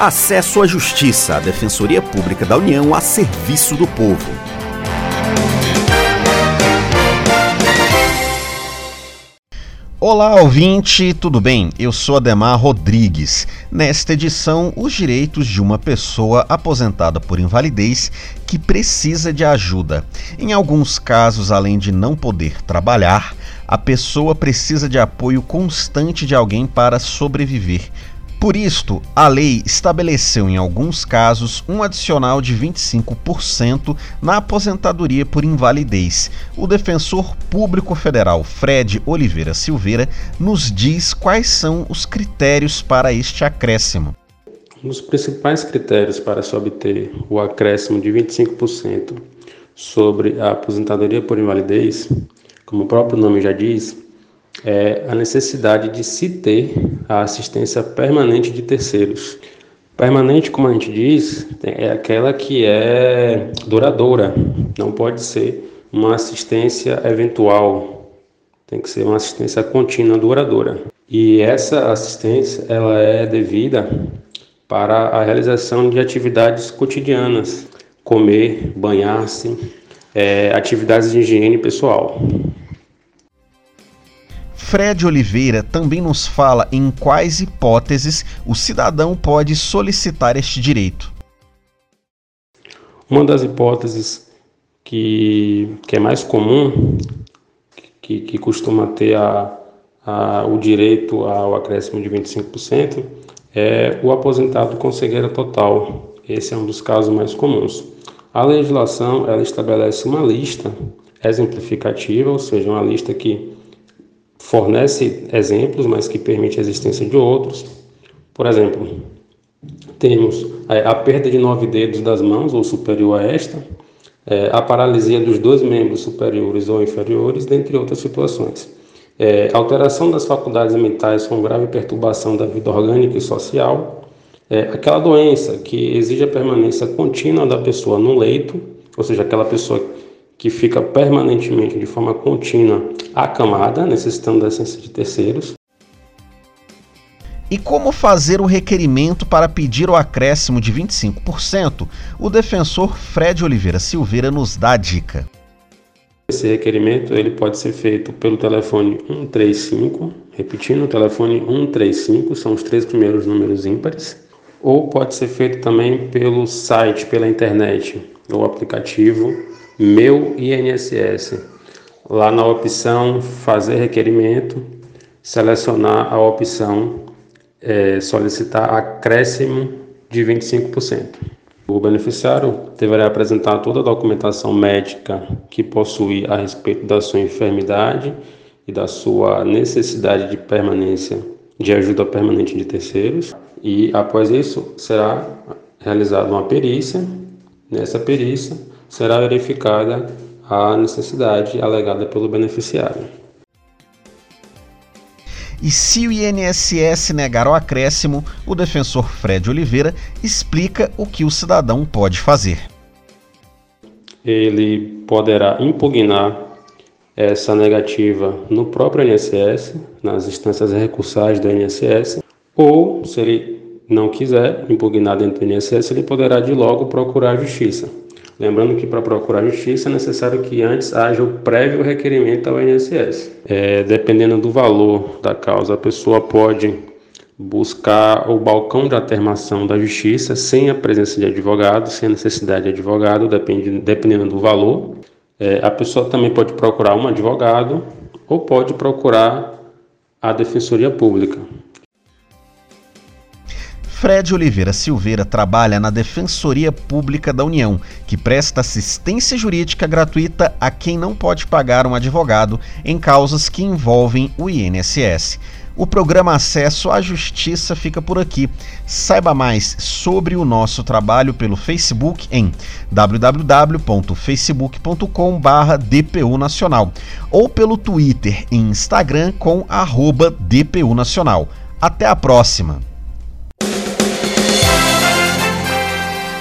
Acesso à Justiça, a Defensoria Pública da União a serviço do povo. Olá, ouvinte, tudo bem? Eu sou Ademar Rodrigues. Nesta edição, os direitos de uma pessoa aposentada por invalidez que precisa de ajuda. Em alguns casos, além de não poder trabalhar, a pessoa precisa de apoio constante de alguém para sobreviver. Por isto, a lei estabeleceu em alguns casos um adicional de 25% na aposentadoria por invalidez. O defensor público federal Fred Oliveira Silveira nos diz quais são os critérios para este acréscimo. Um dos principais critérios para se obter o acréscimo de 25% sobre a aposentadoria por invalidez, como o próprio nome já diz, é a necessidade de se ter a assistência permanente de terceiros. Permanente, como a gente diz, é aquela que é duradoura, não pode ser uma assistência eventual, tem que ser uma assistência contínua, duradoura. E essa assistência ela é devida para a realização de atividades cotidianas, comer, banhar-se, é, atividades de higiene pessoal. Fred Oliveira também nos fala em quais hipóteses o cidadão pode solicitar este direito. Uma das hipóteses que, que é mais comum, que, que costuma ter a, a, o direito ao acréscimo de 25%, é o aposentado com cegueira total. Esse é um dos casos mais comuns. A legislação ela estabelece uma lista exemplificativa, ou seja, uma lista que fornece exemplos, mas que permite a existência de outros. Por exemplo, temos a perda de nove dedos das mãos ou superior a esta, é, a paralisia dos dois membros superiores ou inferiores, dentre outras situações. É, alteração das faculdades mentais com grave perturbação da vida orgânica e social, é, aquela doença que exige a permanência contínua da pessoa no leito, ou seja, aquela pessoa que fica permanentemente, de forma contínua, acamada, necessitando da assistência de terceiros. E como fazer o requerimento para pedir o acréscimo de 25%? O defensor Fred Oliveira Silveira nos dá a dica. Esse requerimento ele pode ser feito pelo telefone 135, repetindo, o telefone 135 são os três primeiros números ímpares, ou pode ser feito também pelo site, pela internet, ou aplicativo meu INSS. Lá na opção Fazer requerimento, selecionar a opção é, Solicitar acréscimo de 25%. O beneficiário deverá apresentar toda a documentação médica que possui a respeito da sua enfermidade e da sua necessidade de permanência de ajuda permanente de terceiros. E após isso, será realizada uma perícia. Nessa perícia, será verificada a necessidade alegada pelo beneficiário. E se o INSS negar o acréscimo, o defensor Fred Oliveira explica o que o cidadão pode fazer. Ele poderá impugnar essa negativa no próprio INSS, nas instâncias recursais do INSS, ou, se ele não quiser impugnar dentro do INSS, ele poderá de logo procurar a justiça. Lembrando que para procurar justiça é necessário que antes haja o prévio requerimento ao INSS. É, dependendo do valor da causa, a pessoa pode buscar o balcão de atermação da justiça sem a presença de advogado, sem a necessidade de advogado, depende, dependendo do valor. É, a pessoa também pode procurar um advogado ou pode procurar a Defensoria Pública. Fred Oliveira Silveira trabalha na Defensoria Pública da União, que presta assistência jurídica gratuita a quem não pode pagar um advogado em causas que envolvem o INSS. O programa Acesso à Justiça fica por aqui. Saiba mais sobre o nosso trabalho pelo Facebook em www.facebook.com/dpu nacional ou pelo Twitter e Instagram com @dpu nacional. Até a próxima.